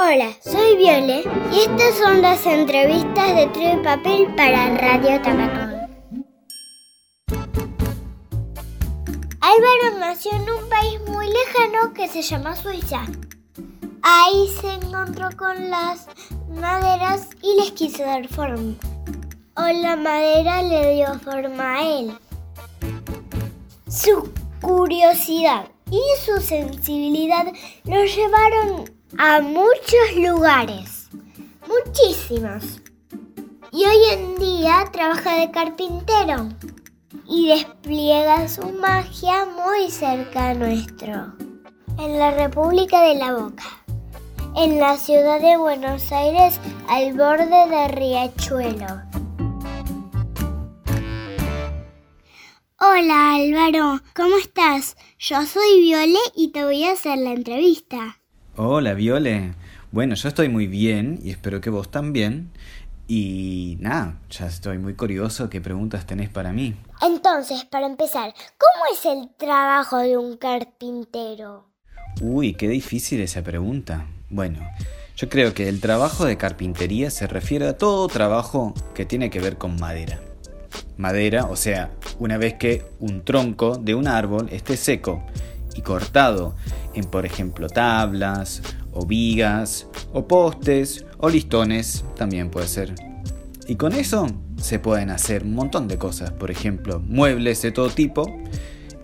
Hola, soy Viole y estas son las entrevistas de Trío y Papel para Radio Tamacón. Álvaro nació en un país muy lejano que se llama Suiza. Ahí se encontró con las maderas y les quiso dar forma. O la madera le dio forma a él. Su curiosidad y su sensibilidad lo llevaron a muchos lugares, muchísimos. Y hoy en día trabaja de carpintero y despliega su magia muy cerca nuestro, en la República de la Boca, en la ciudad de Buenos Aires al borde de Riachuelo. Hola Álvaro, ¿cómo estás? Yo soy Viole y te voy a hacer la entrevista. Hola Viole. Bueno, yo estoy muy bien y espero que vos también. Y nada, ya estoy muy curioso qué preguntas tenés para mí. Entonces, para empezar, ¿cómo es el trabajo de un carpintero? Uy, qué difícil esa pregunta. Bueno, yo creo que el trabajo de carpintería se refiere a todo trabajo que tiene que ver con madera madera, o sea, una vez que un tronco de un árbol esté seco y cortado en, por ejemplo, tablas o vigas o postes o listones, también puede ser. Y con eso se pueden hacer un montón de cosas, por ejemplo, muebles de todo tipo,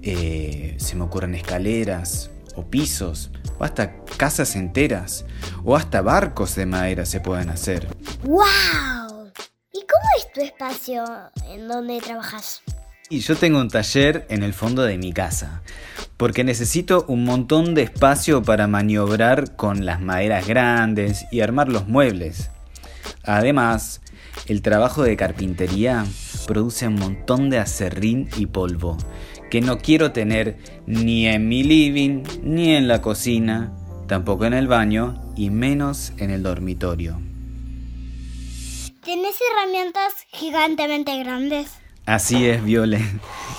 eh, se me ocurren escaleras o pisos, o hasta casas enteras, o hasta barcos de madera se pueden hacer. ¡Wow! Tu espacio en donde trabajas? Y yo tengo un taller en el fondo de mi casa, porque necesito un montón de espacio para maniobrar con las maderas grandes y armar los muebles. Además, el trabajo de carpintería produce un montón de acerrín y polvo, que no quiero tener ni en mi living, ni en la cocina, tampoco en el baño y menos en el dormitorio. ¿Tienes herramientas gigantemente grandes? Así es, Viole.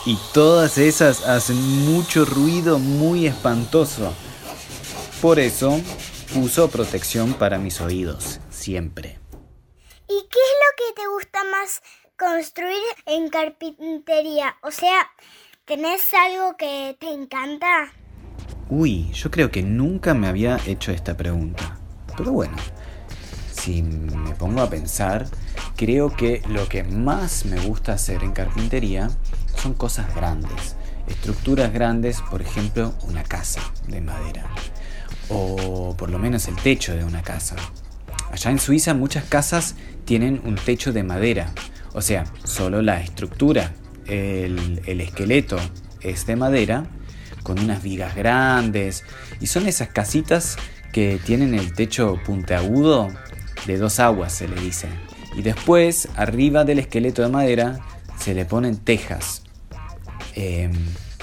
Y todas esas hacen mucho ruido muy espantoso. Por eso uso protección para mis oídos, siempre. ¿Y qué es lo que te gusta más construir en carpintería? O sea, ¿tenés algo que te encanta? Uy, yo creo que nunca me había hecho esta pregunta. Pero bueno, si me pongo a pensar, creo que lo que más me gusta hacer en carpintería son cosas grandes, estructuras grandes, por ejemplo, una casa de madera, o por lo menos el techo de una casa. Allá en Suiza muchas casas tienen un techo de madera, o sea, solo la estructura, el, el esqueleto es de madera, con unas vigas grandes, y son esas casitas que tienen el techo puntiagudo de dos aguas se le dice. Y después, arriba del esqueleto de madera, se le ponen tejas. Em,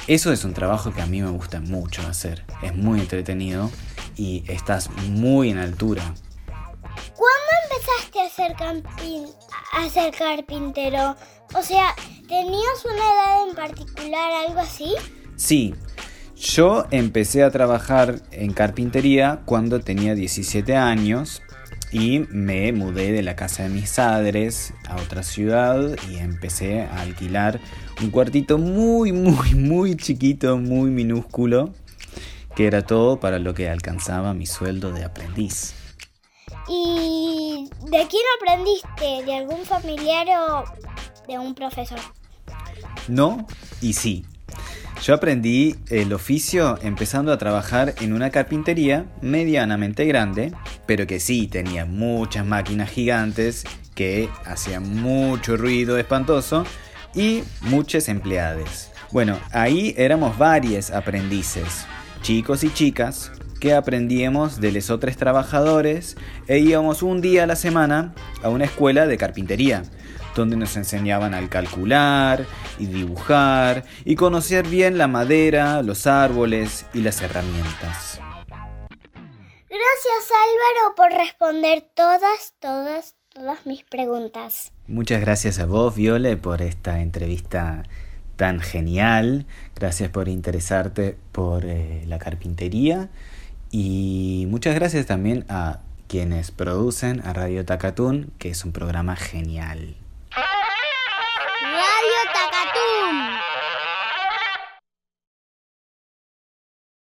eso es un trabajo que a mí me gusta mucho hacer. Es muy entretenido y estás muy en altura. ¿Cuándo empezaste a ser, a ser carpintero? O sea, ¿tenías una edad en particular, algo así? Sí, yo empecé a trabajar en carpintería cuando tenía 17 años y me mudé de la casa de mis padres a otra ciudad y empecé a alquilar un cuartito muy, muy, muy chiquito, muy minúsculo, que era todo para lo que alcanzaba mi sueldo de aprendiz. ¿Y de quién aprendiste? ¿De algún familiar o de un profesor? No y sí. Yo aprendí el oficio empezando a trabajar en una carpintería medianamente grande, pero que sí tenía muchas máquinas gigantes que hacían mucho ruido espantoso y muchas empleadas. Bueno, ahí éramos varios aprendices, chicos y chicas, que aprendíamos de los otros trabajadores e íbamos un día a la semana a una escuela de carpintería donde nos enseñaban a calcular y dibujar y conocer bien la madera, los árboles y las herramientas. Gracias Álvaro por responder todas, todas, todas mis preguntas. Muchas gracias a vos, Viole, por esta entrevista tan genial. Gracias por interesarte por eh, la carpintería. Y muchas gracias también a quienes producen a Radio Tacatún, que es un programa genial.